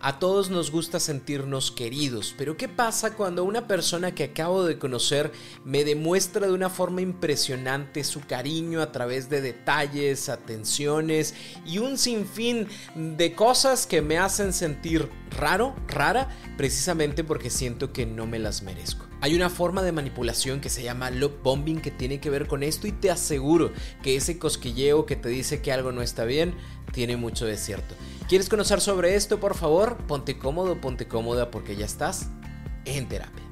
A todos nos gusta sentirnos queridos, pero ¿qué pasa cuando una persona que acabo de conocer me demuestra de una forma impresionante su cariño a través de detalles, atenciones y un sinfín de cosas que me hacen sentir raro, rara, precisamente porque siento que no me las merezco? Hay una forma de manipulación que se llama love bombing que tiene que ver con esto y te aseguro que ese cosquilleo que te dice que algo no está bien tiene mucho de cierto. ¿Quieres conocer sobre esto? Por favor, ponte cómodo, ponte cómoda porque ya estás en terapia.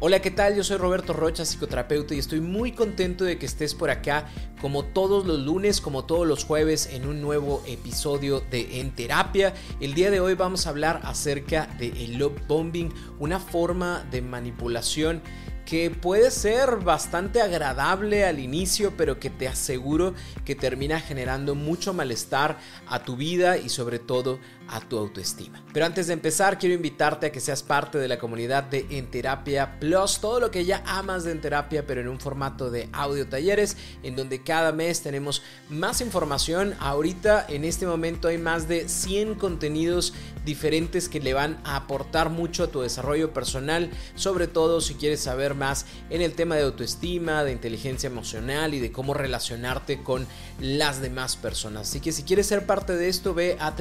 Hola, ¿qué tal? Yo soy Roberto Rocha, psicoterapeuta, y estoy muy contento de que estés por acá como todos los lunes, como todos los jueves, en un nuevo episodio de En Terapia. El día de hoy vamos a hablar acerca de el love bombing, una forma de manipulación que puede ser bastante agradable al inicio, pero que te aseguro que termina generando mucho malestar a tu vida y sobre todo a tu autoestima. Pero antes de empezar, quiero invitarte a que seas parte de la comunidad de En Terapia Plus, todo lo que ya amas de En Terapia, pero en un formato de audio talleres, en donde cada mes tenemos más información. Ahorita, en este momento, hay más de 100 contenidos diferentes que le van a aportar mucho a tu desarrollo personal, sobre todo si quieres saber más en el tema de autoestima, de inteligencia emocional y de cómo relacionarte con las demás personas. Así que si quieres ser parte de esto, ve a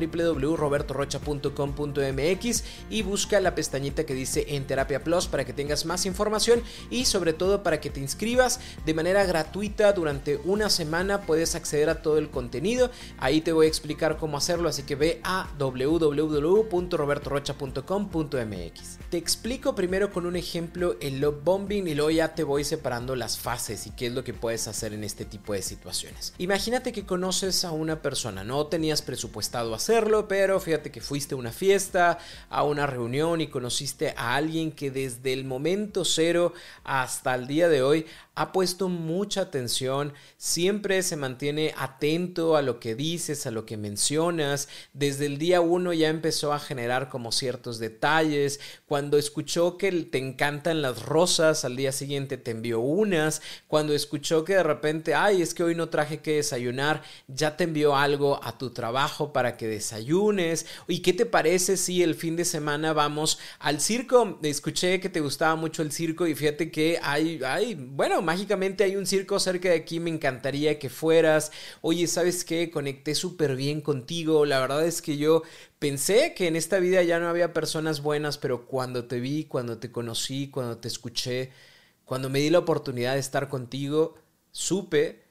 www.robertorocha.com.mx y busca la pestañita que dice en Terapia Plus para que tengas más información y sobre todo para que te inscribas de manera gratuita durante una semana. Puedes acceder a todo el contenido. Ahí te voy a explicar cómo hacerlo, así que ve a www.robertorocha.com.mx. Te explico primero con un ejemplo el love bombing y luego ya te voy separando las fases y qué es lo que puedes hacer en este tipo de situaciones. Imagínate que conoces a una persona, no tenías presupuestado hacerlo, pero fíjate que fuiste a una fiesta, a una reunión y conociste a alguien que desde el momento cero hasta el día de hoy ha puesto mucha atención, siempre se mantiene atento a lo que dices, a lo que mencionas. Desde el día uno ya empezó a generar como ciertos detalles. Cuando escuchó que te encantan las rosas, al día siguiente te envió unas. Cuando escuchó que de repente, ay, es que hoy no traje que desayunar, ya te envió algo a tu trabajo para que desayunes. ¿Y qué te parece si el fin de semana vamos al circo? Escuché que te gustaba mucho el circo y fíjate que hay, hay, bueno, mágicamente hay un circo cerca de aquí, me encantaría que fueras. Oye, ¿sabes qué? Conecté súper bien contigo. La verdad es que yo pensé que en esta vida ya no había personas buenas, pero cuando te vi, cuando te conocí, cuando te escuché, cuando me di la oportunidad de estar contigo, supe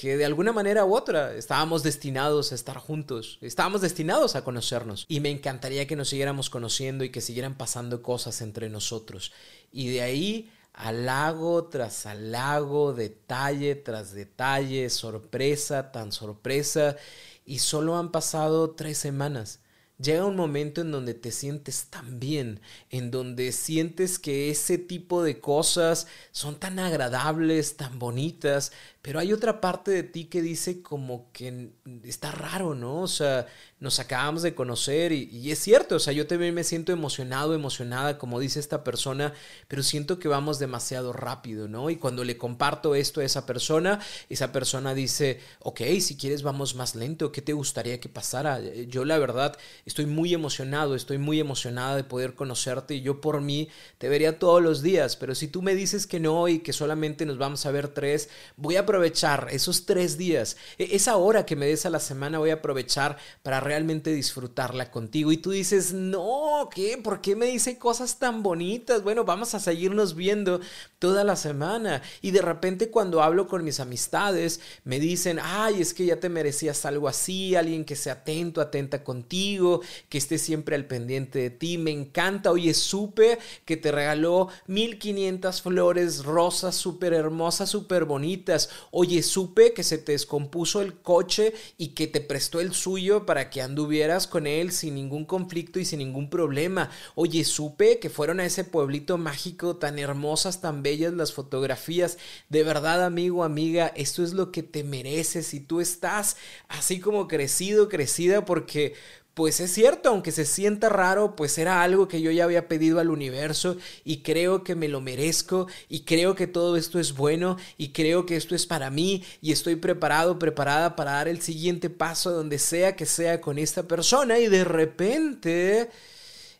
que de alguna manera u otra estábamos destinados a estar juntos, estábamos destinados a conocernos y me encantaría que nos siguiéramos conociendo y que siguieran pasando cosas entre nosotros. Y de ahí halago tras halago, detalle tras detalle, sorpresa tan sorpresa, y solo han pasado tres semanas. Llega un momento en donde te sientes tan bien, en donde sientes que ese tipo de cosas son tan agradables, tan bonitas, pero hay otra parte de ti que dice como que está raro, ¿no? O sea, nos acabamos de conocer y, es cierto, o sea, yo también me siento emocionado, emocionada, como dice esta persona, pero siento que vamos demasiado rápido, ¿no? Y cuando le comparto esto a esa persona, esa persona dice, ok, si quieres vamos más lento, ¿qué te gustaría que pasara? Yo la verdad estoy muy emocionado, estoy muy emocionada de poder conocerte y yo por mí te vería todos los días, pero si tú me dices que no y que solamente nos vamos a ver tres, voy a aprovechar esos tres días, e, esa hora que me des a la semana voy a aprovechar para realmente disfrutarla contigo. Y tú dices, no, ¿qué? ¿Por qué me dice cosas tan bonitas? Bueno, vamos a seguirnos viendo toda la semana. Y de repente cuando hablo con mis amistades, me dicen, ay, es que ya te merecías algo así, alguien que sea atento, atenta contigo, que esté siempre al pendiente de ti. Me encanta, oye, supe que te regaló 1500 flores rosas súper hermosas, súper bonitas. Oye, supe que se te descompuso el coche y que te prestó el suyo para que anduvieras con él sin ningún conflicto y sin ningún problema. Oye, supe que fueron a ese pueblito mágico tan hermosas, tan bellas las fotografías. De verdad, amigo, amiga, esto es lo que te mereces y tú estás así como crecido, crecida porque pues es cierto, aunque se sienta raro, pues era algo que yo ya había pedido al universo y creo que me lo merezco y creo que todo esto es bueno y creo que esto es para mí y estoy preparado, preparada para dar el siguiente paso donde sea que sea con esta persona y de repente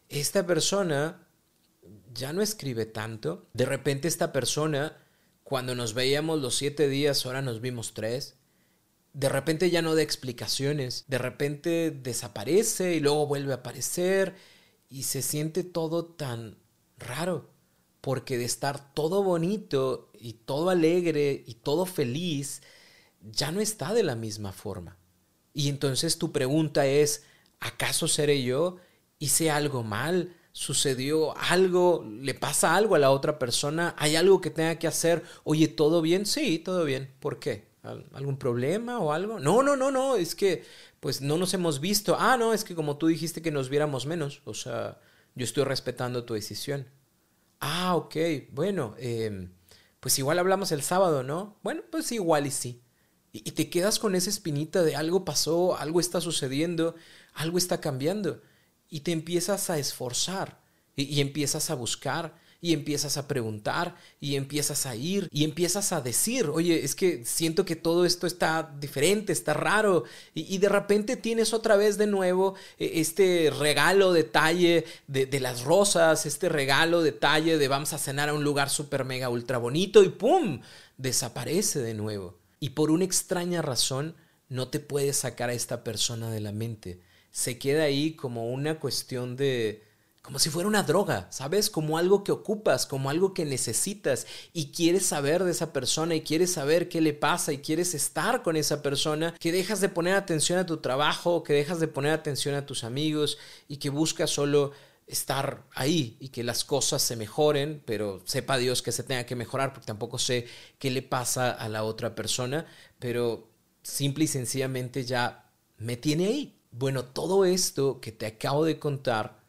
esta persona ya no escribe tanto, de repente esta persona cuando nos veíamos los siete días, ahora nos vimos tres de repente ya no da explicaciones, de repente desaparece y luego vuelve a aparecer y se siente todo tan raro, porque de estar todo bonito y todo alegre y todo feliz, ya no está de la misma forma. Y entonces tu pregunta es, ¿acaso seré yo? ¿Hice algo mal? ¿Sucedió algo? ¿Le pasa algo a la otra persona? ¿Hay algo que tenga que hacer? Oye, ¿todo bien? Sí, todo bien. ¿Por qué? ¿Algún problema o algo? No, no, no, no, es que pues no nos hemos visto. Ah, no, es que como tú dijiste que nos viéramos menos, o sea, yo estoy respetando tu decisión. Ah, ok, bueno, em, pues igual hablamos el sábado, ¿no? Bueno, pues igual y sí. Y, te quedas con esa espinita de algo pasó, algo está sucediendo, algo está cambiando. Y te empiezas a esforzar y empiezas a buscar y empiezas a preguntar y empiezas a ir y empiezas a decir, oye, es que siento que todo esto está diferente, está raro y, de repente tienes otra vez de nuevo eh, este regalo detalle de, de las rosas, este regalo detalle de vamos a cenar a un lugar súper mega ultra bonito y ¡pum! desaparece de nuevo. Y por una extraña razón no te puedes sacar a esta persona de la mente. Se queda ahí como una cuestión de, como si fuera una droga, ¿sabes? Como algo que ocupas, como algo que necesitas y quieres saber de esa persona y quieres saber qué le pasa y quieres estar con esa persona, que dejas de poner atención a tu trabajo, que dejas de poner atención a tus amigos y que buscas solo estar ahí y que las cosas se mejoren, pero sepa Dios que se tenga que mejorar porque tampoco sé qué le pasa a la otra persona, pero simple y sencillamente ya me tiene ahí. Bueno, todo esto que te acabo de contar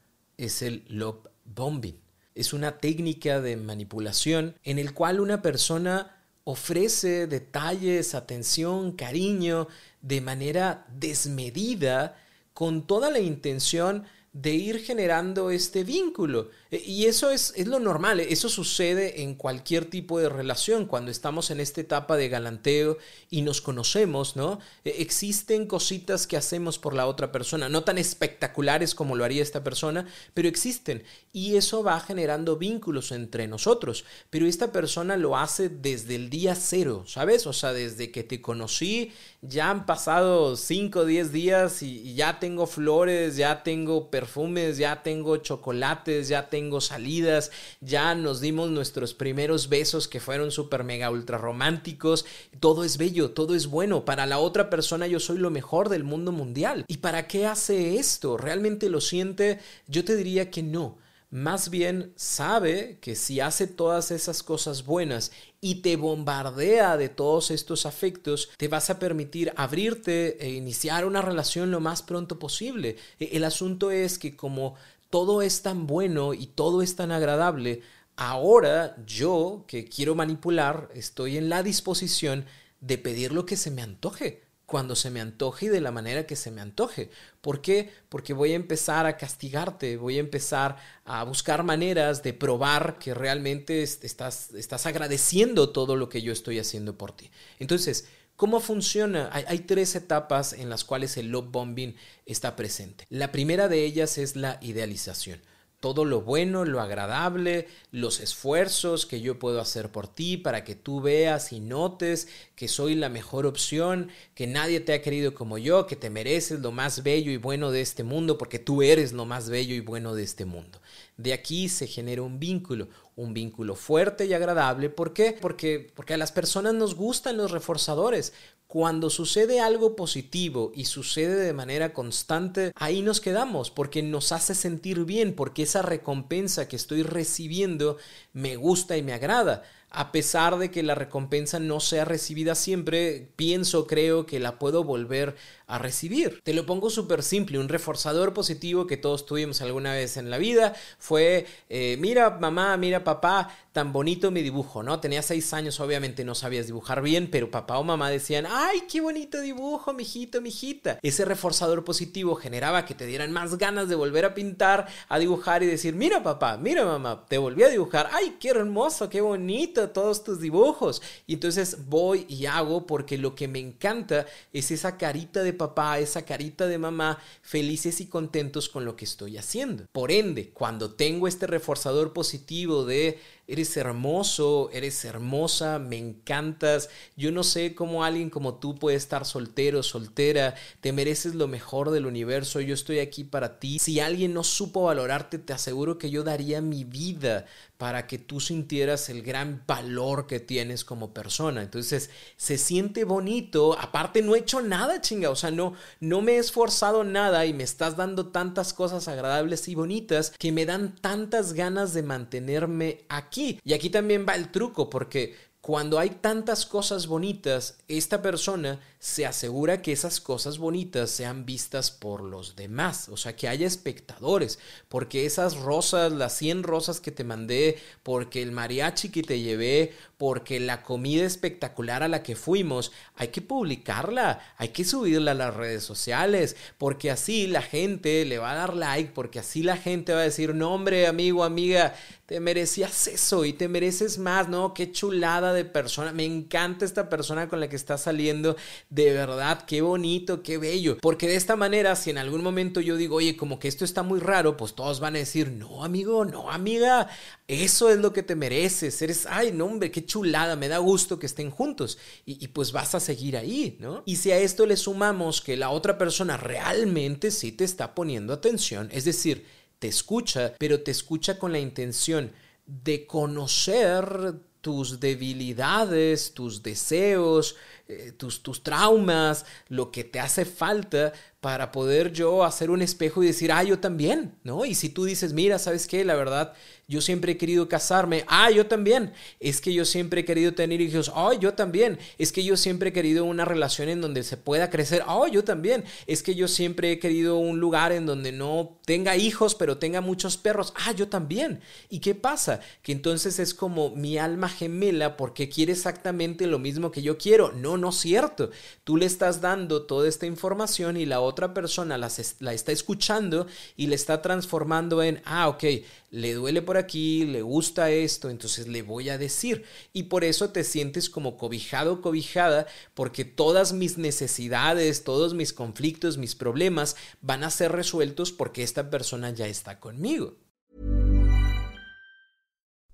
es el love bombing. Es una técnica de manipulación en el cual una persona ofrece detalles, atención, cariño de manera desmedida con toda la intención de ir generando este vínculo. E, y eso es, es, lo normal, eso sucede en cualquier tipo de relación, cuando estamos en esta etapa de galanteo y nos conocemos, ¿no? E, existen cositas que hacemos por la otra persona, no tan espectaculares como lo haría esta persona, pero existen. Y eso va generando vínculos entre nosotros. Pero esta persona lo hace desde el día cero, ¿sabes? O sea, desde que te conocí, ya han pasado 5 o 10 días y, ya tengo flores, ya tengo perfumes, ya tengo chocolates, ya tengo salidas, ya nos dimos nuestros primeros besos que fueron súper mega ultra románticos. Todo es bello, todo es bueno. Para la otra persona yo soy lo mejor del mundo mundial. ¿Y para qué hace esto? ¿Realmente lo siente? Yo te diría que no más bien sabe que si hace todas esas cosas buenas y te bombardea de todos estos afectos, te vas a permitir abrirte e iniciar una relación lo más pronto posible. E, el asunto es que como todo es tan bueno y todo es tan agradable, ahora yo que quiero manipular estoy en la disposición de pedir lo que se me antoje cuando se me antoje y de la manera que se me antoje. ¿Por qué? Porque voy a empezar a castigarte, voy a empezar a buscar maneras de probar que realmente estás, estás agradeciendo todo lo que yo estoy haciendo por ti. Entonces, ¿Cómo funciona? Hay, tres etapas en las cuales el love bombing está presente. La primera de ellas es la idealización todo lo bueno, lo agradable, los esfuerzos que yo puedo hacer por ti para que tú veas y notes que soy la mejor opción, que nadie te ha querido como yo, que te mereces lo más bello y bueno de este mundo porque tú eres lo más bello y bueno de este mundo. De aquí se genera un vínculo, un vínculo fuerte y agradable. ¿Por qué? Porque, porque a las personas nos gustan los reforzadores. Cuando sucede algo positivo y sucede de manera constante, ahí nos quedamos porque nos hace sentir bien, porque esa recompensa que estoy recibiendo me gusta y me agrada. A pesar de que la recompensa no sea recibida siempre, pienso, creo que la puedo volver a recibir. Te lo pongo súper simple, un reforzador positivo que todos tuvimos alguna vez en la vida fue, eh, mira mamá, mira papá, tan bonito mi dibujo, ¿no? Tenía seis años, obviamente no sabías dibujar bien, pero papá o mamá decían, ay, qué bonito dibujo, mijito, mijita. Ese reforzador positivo generaba que te dieran más ganas de volver a pintar, a dibujar y decir, mira papá, mira mamá, te volví a dibujar, ay, qué hermoso, qué bonito todos tus dibujos. Y entonces voy y hago porque lo que me encanta es esa carita de papá, esa carita de mamá, felices y contentos con lo que estoy haciendo. Por ende, cuando tengo este reforzador positivo de eres hermoso, eres hermosa, me encantas. Yo no sé cómo alguien como tú puede estar soltero, soltera, te mereces lo mejor del universo, yo estoy aquí para ti. Si alguien no supo valorarte, te aseguro que yo daría mi vida para que tú sintieras el gran valor que tienes como persona. Entonces, se siente bonito. Aparte, no he hecho nada, chinga. O sea, no, no me he esforzado nada y me estás dando tantas cosas agradables y bonitas que me dan tantas ganas de mantenerme aquí. Y aquí también va el truco, porque cuando hay tantas cosas bonitas, esta persona se asegura que esas cosas bonitas sean vistas por los demás, o sea, que haya espectadores, porque esas rosas, las 100 rosas que te mandé, porque el mariachi que te llevé, porque la comida espectacular a la que fuimos, hay que publicarla, hay que subirla a las redes sociales, porque así la gente le va a dar like, porque así la gente va a decir, no hombre, amigo, amiga, te merecías eso y te mereces más, ¿no? Qué chulada de persona, me encanta esta persona con la que estás saliendo de verdad, qué bonito, qué bello. Porque de esta manera, si en algún momento yo digo, oye, como que esto está muy raro, pues todos van a decir, no, amigo, no, amiga, eso es lo que te mereces. Eres, ay, no, hombre, qué chulada, me da gusto que estén juntos. Y, y pues vas a seguir ahí, ¿no? Y si a esto le sumamos que la otra persona realmente sí te está poniendo atención, es decir, te escucha, pero te escucha con la intención de conocer tus debilidades, tus deseos, eh, tus, tus traumas, lo que te hace falta para poder yo hacer un espejo y decir, ah, yo también, ¿no? Y si tú dices, mira, ¿sabes qué? La verdad, yo siempre he querido casarme, ah, yo también, es que yo siempre he querido tener hijos, ah, yo también, es que yo siempre he querido una relación en donde se pueda crecer, ah, yo también, es que yo siempre he querido un lugar en donde no tenga hijos, pero tenga muchos perros, ah, yo también. ¿Y qué pasa? Que entonces es como mi alma gemela porque quiere exactamente lo mismo que yo quiero. No, no es cierto. Tú le estás dando toda esta información y la otra persona la, está escuchando y le está transformando en, ah, ok, le duele por aquí, le gusta esto, entonces le voy a decir. Y por eso te sientes como cobijado, cobijada, porque todas mis necesidades, todos mis conflictos, mis problemas van a ser resueltos porque esta persona ya está conmigo.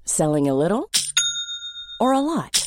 Selling a little or a lot.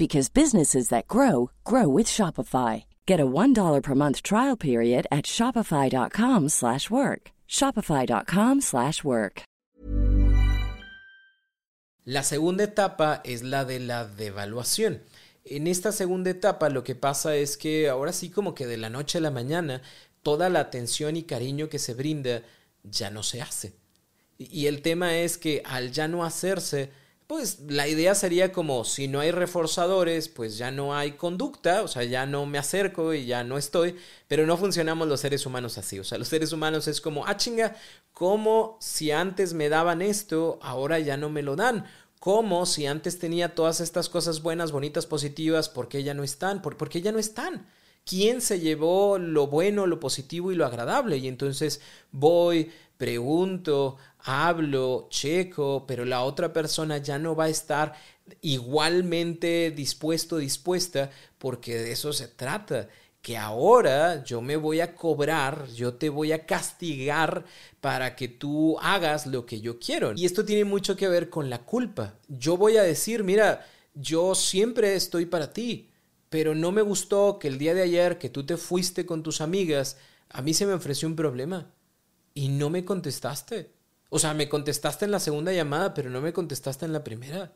because businesses that grow grow with Shopify. Get a $1 per month trial period at shopify.com/work. shopify.com/work. La segunda etapa es la de la devaluación. En esta segunda etapa lo que pasa es que ahora sí como que de la noche a la mañana toda la atención y cariño que se brinda ya no se hace. Y el tema es que al ya no hacerse, pues la idea sería como si no hay reforzadores, pues ya no hay conducta, o sea, ya no me acerco y ya no estoy, pero no funcionamos los seres humanos así, o sea, los seres humanos es como, ah chinga, como si antes me daban esto, ahora ya no me lo dan, como si antes tenía todas estas cosas buenas, bonitas, positivas, ¿por qué ya no están? ¿Por, qué ya no están? ¿Quién se llevó lo bueno, lo positivo y lo agradable? Y entonces voy, pregunto, hablo, checo, pero la otra persona ya no va a estar igualmente dispuesto, dispuesta, porque de eso se trata que ahora yo me voy a cobrar, yo te voy a castigar para que tú hagas lo que yo quiero. Y esto tiene mucho que ver con la culpa. Yo voy a decir, mira, yo siempre estoy para ti, pero no me gustó que el día de ayer que tú te fuiste con tus amigas, a mí se me ofreció un problema y no me contestaste. O sea, me contestaste en la segunda llamada, pero no me contestaste en la primera.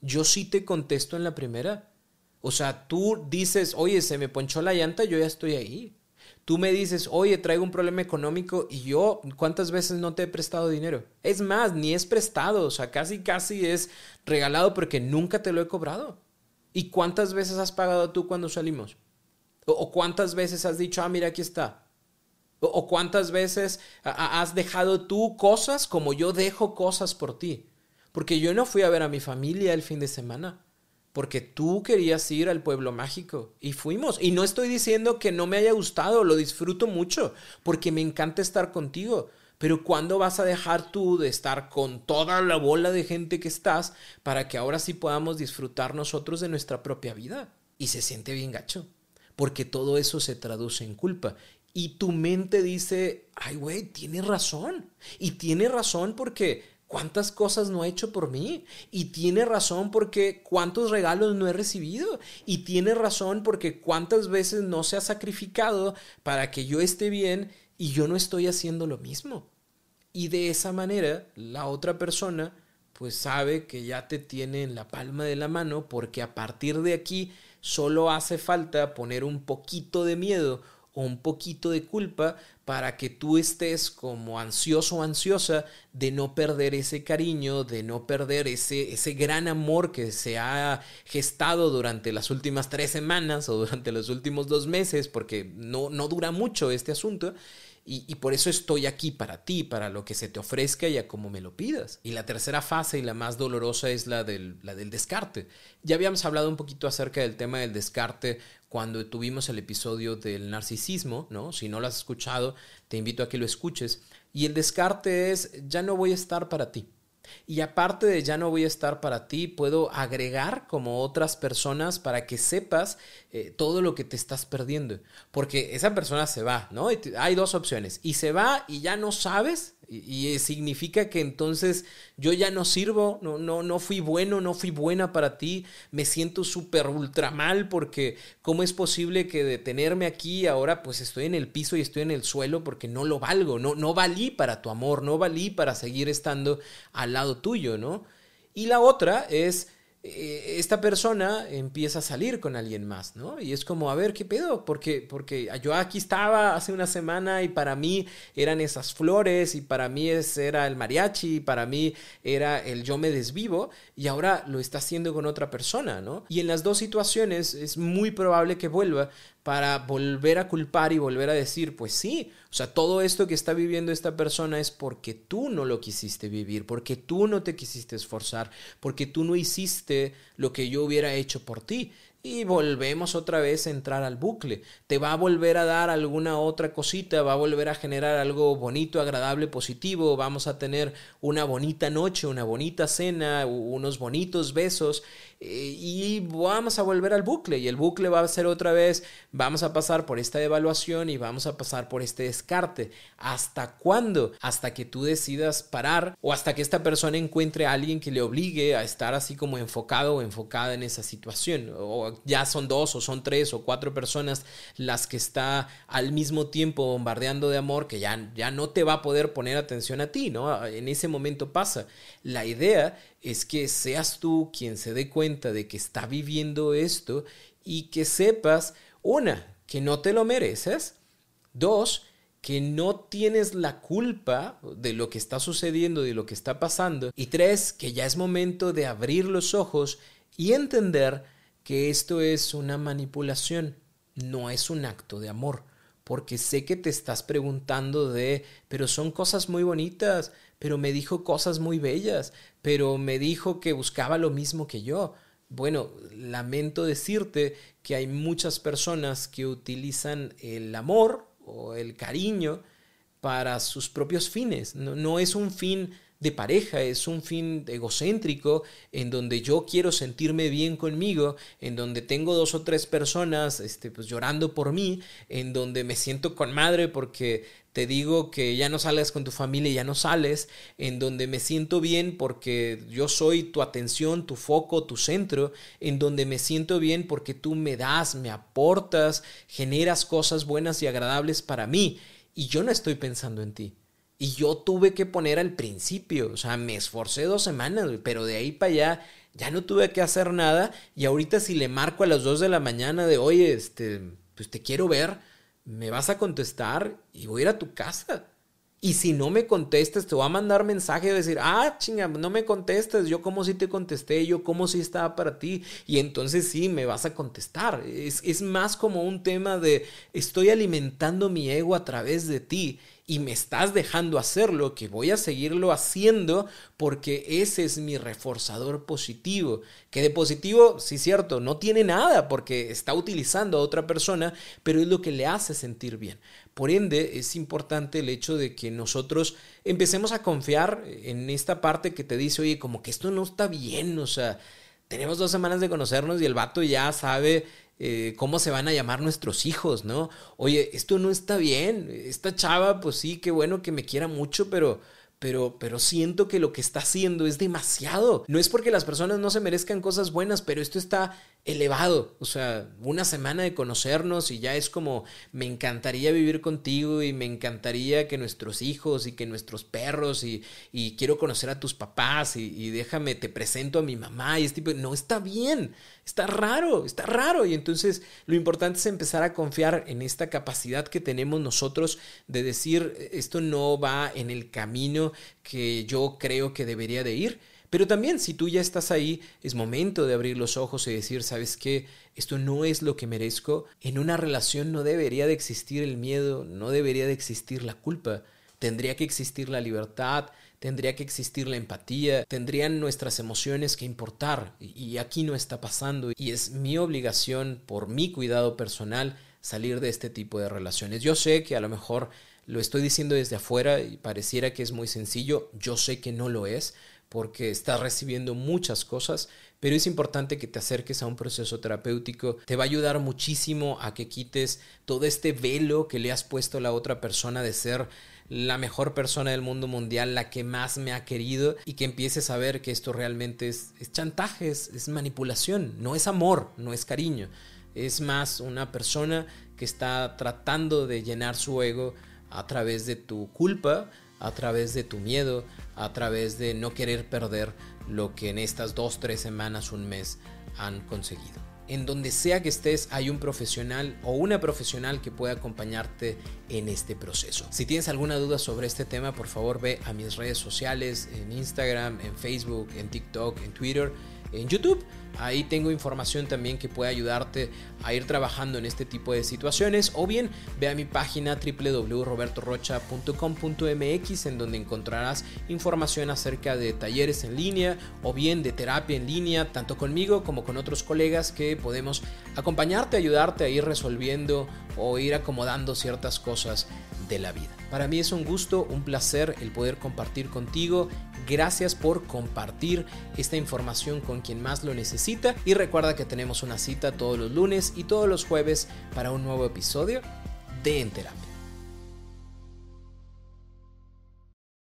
Yo sí te contesto en la primera. O sea, tú dices, oye, se me ponchó la llanta, yo ya estoy ahí. Tú me dices, oye, traigo un problema económico y yo, ¿cuántas veces no te he prestado dinero? Es más, ni es prestado, o sea, casi, casi es regalado porque nunca te lo he cobrado. ¿Y cuántas veces has pagado tú cuando salimos? ¿O, cuántas veces has dicho, ah, mira, aquí está? ¿O cuántas veces has dejado tú cosas como yo dejo cosas por ti? Porque yo no fui a ver a mi familia el fin de semana. Porque tú querías ir al pueblo mágico y fuimos. Y no estoy diciendo que no me haya gustado, lo disfruto mucho, porque me encanta estar contigo. Pero ¿cuándo vas a dejar tú de estar con toda la bola de gente que estás para que ahora sí podamos disfrutar nosotros de nuestra propia vida? Y se siente bien gacho, porque todo eso se traduce en culpa y tu mente dice, ay, güey, tiene razón. Y tiene razón porque cuántas cosas no ha hecho por mí. Y tiene razón porque cuántos regalos no he recibido. Y tiene razón porque cuántas veces no se ha sacrificado para que yo esté bien y yo no estoy haciendo lo mismo. Y de esa manera, la otra persona pues sabe que ya te tiene en la palma de la mano porque a partir de aquí solo hace falta poner un poquito de miedo un poquito de culpa para que tú estés como ansioso o ansiosa de no perder ese cariño, de no perder ese, ese gran amor que se ha gestado durante las últimas tres semanas o durante los últimos dos meses, porque no, no dura mucho este asunto. Y, por eso estoy aquí para ti, para lo que se te ofrezca y a como me lo pidas. Y la tercera fase y la más dolorosa es la del, la del descarte. Ya habíamos hablado un poquito acerca del tema del descarte cuando tuvimos el episodio del narcisismo, ¿no? Si no lo has escuchado, te invito a que lo escuches. Y el descarte es, ya no voy a estar para ti. Y aparte de ya no voy a estar para ti, puedo agregar como otras personas para que sepas eh, todo lo que te estás perdiendo. Porque esa persona se va, ¿no? hay dos opciones. Y se va y ya no sabes y, significa que entonces yo ya no sirvo, no, no, no fui bueno, no fui buena para ti, me siento súper ultra mal porque ¿cómo es posible que de tenerme aquí ahora pues estoy en el piso y estoy en el suelo porque no lo valgo, no, no valí para tu amor, no valí para seguir estando al lado tuyo, ¿no? Y la otra es esta persona empieza a salir con alguien más, ¿no? Y es como, a ver, ¿qué pedo? Porque, porque yo aquí estaba hace una semana y para mí eran esas flores y para mí era el mariachi y para mí era el yo me desvivo y ahora lo está haciendo con otra persona, ¿no? Y en las dos situaciones es muy probable que vuelva para volver a culpar y volver a decir, pues sí, o sea, todo esto que está viviendo esta persona es porque tú no lo quisiste vivir, porque tú no te quisiste esforzar, porque tú no hiciste lo que yo hubiera hecho por ti. Y volvemos otra vez a entrar al bucle. Te va a volver a dar alguna otra cosita, va a volver a generar algo bonito, agradable, positivo, vamos a tener una bonita noche, una bonita cena, unos bonitos besos y vamos a volver al bucle y el bucle va a ser otra vez, vamos a pasar por esta evaluación y vamos a pasar por este descarte. ¿Hasta cuándo? Hasta que tú decidas parar o hasta que esta persona encuentre a alguien que le obligue a estar así como enfocado o enfocada en esa situación. O ya son dos o son tres o cuatro personas las que está al mismo tiempo bombardeando de amor que ya, ya no te va a poder poner atención a ti, ¿no? En ese momento pasa. La idea es que seas tú quien se dé cuenta de que está viviendo esto y que sepas, una, que no te lo mereces, dos, que no tienes la culpa de lo que está sucediendo, de lo que está pasando, y tres, que ya es momento de abrir los ojos y entender que esto es una manipulación, no es un acto de amor porque sé que te estás preguntando de, pero son cosas muy bonitas, pero me dijo cosas muy bellas, pero me dijo que buscaba lo mismo que yo. Bueno, lamento decirte que hay muchas personas que utilizan el amor o el cariño para sus propios fines. No, es un fin de pareja, es un fin egocéntrico en donde yo quiero sentirme bien conmigo, en donde tengo dos o tres personas este, pues, llorando por mí, en donde me siento con madre porque te digo que ya no salgas con tu familia, ya no sales, en donde me siento bien porque yo soy tu atención, tu foco, tu centro, en donde me siento bien porque tú me das, me aportas, generas cosas buenas y agradables para mí, y yo no estoy pensando en ti. Y yo tuve que poner al principio, o sea, me esforcé dos semanas, pero de ahí para allá ya no tuve que hacer nada. Y ahorita si le marco a las dos de la mañana de, oye, este, pues te quiero ver, me vas a contestar y voy a ir a tu casa. Y si no me contestas, te voy a mandar mensaje de decir, ah, chinga, no me contestas, yo como si te contesté, yo como si estaba para ti. Y entonces sí, me vas a contestar. Es, es más como un tema de, estoy alimentando mi ego a través de ti y me estás dejando hacerlo, que voy a seguirlo haciendo porque ese es mi reforzador positivo. Que de positivo, sí cierto, no tiene nada porque está utilizando a otra persona, pero es lo que le hace sentir bien. Por ende, es importante el hecho de que nosotros empecemos a confiar en esta parte que te dice, oye, como que esto no está bien, o sea, tenemos dos semanas de conocernos y el vato ya sabe eh, cómo se van a llamar nuestros hijos, ¿no? Oye, esto no está bien, esta chava, pues sí, qué bueno que me quiera mucho, pero pero, pero siento que lo que está haciendo es demasiado. No es porque las personas no se merezcan cosas buenas, pero esto está elevado. O sea, una semana de conocernos y ya es como, me encantaría vivir contigo y me encantaría que nuestros hijos y que nuestros perros y, y quiero conocer a tus papás y, déjame, te presento a mi mamá y este tipo, no está bien, está raro, está raro. Y entonces lo importante es empezar a confiar en esta capacidad que tenemos nosotros de decir, esto no va en el camino que yo creo que debería de ir. Pero también si tú ya estás ahí, es momento de abrir los ojos y decir, ¿sabes qué? Esto no es lo que merezco. En una relación no debería de existir el miedo, no debería de existir la culpa. Tendría que existir la libertad, tendría que existir la empatía, tendrían nuestras emociones que importar. Y aquí no está pasando. Y es mi obligación, por mi cuidado personal, salir de este tipo de relaciones. Yo sé que a lo mejor lo estoy diciendo desde afuera y pareciera que es muy sencillo. Yo sé que no lo es porque estás recibiendo muchas cosas, pero es importante que te acerques a un proceso terapéutico. Te va a ayudar muchísimo a que quites todo este velo que le has puesto a la otra persona de ser la mejor persona del mundo mundial, la que más me ha querido y que empieces a ver que esto realmente es, chantaje, es manipulación, no es amor, no es cariño. Es más una persona que está tratando de llenar su ego a través de tu culpa, a través de tu miedo, a través de no querer perder lo que en estas dos, tres semanas, un mes han conseguido. En donde sea que estés hay un profesional o una profesional que pueda acompañarte en este proceso. Si tienes alguna duda sobre este tema, por favor ve a mis redes sociales, en Instagram, en Facebook, en TikTok, en Twitter, en YouTube Ahí tengo información también que puede ayudarte a ir trabajando en este tipo de situaciones o bien ve a mi página www.robertorocha.com.mx en donde encontrarás información acerca de talleres en línea o bien de terapia en línea, tanto conmigo como con otros colegas que podemos acompañarte, ayudarte a ir resolviendo o ir acomodando ciertas cosas de la vida. Para mí es un gusto, un placer el poder compartir contigo. Gracias por compartir esta información con quien más lo necesita y recuerda que tenemos una cita todos los lunes y todos los jueves para un nuevo episodio de En Terapia.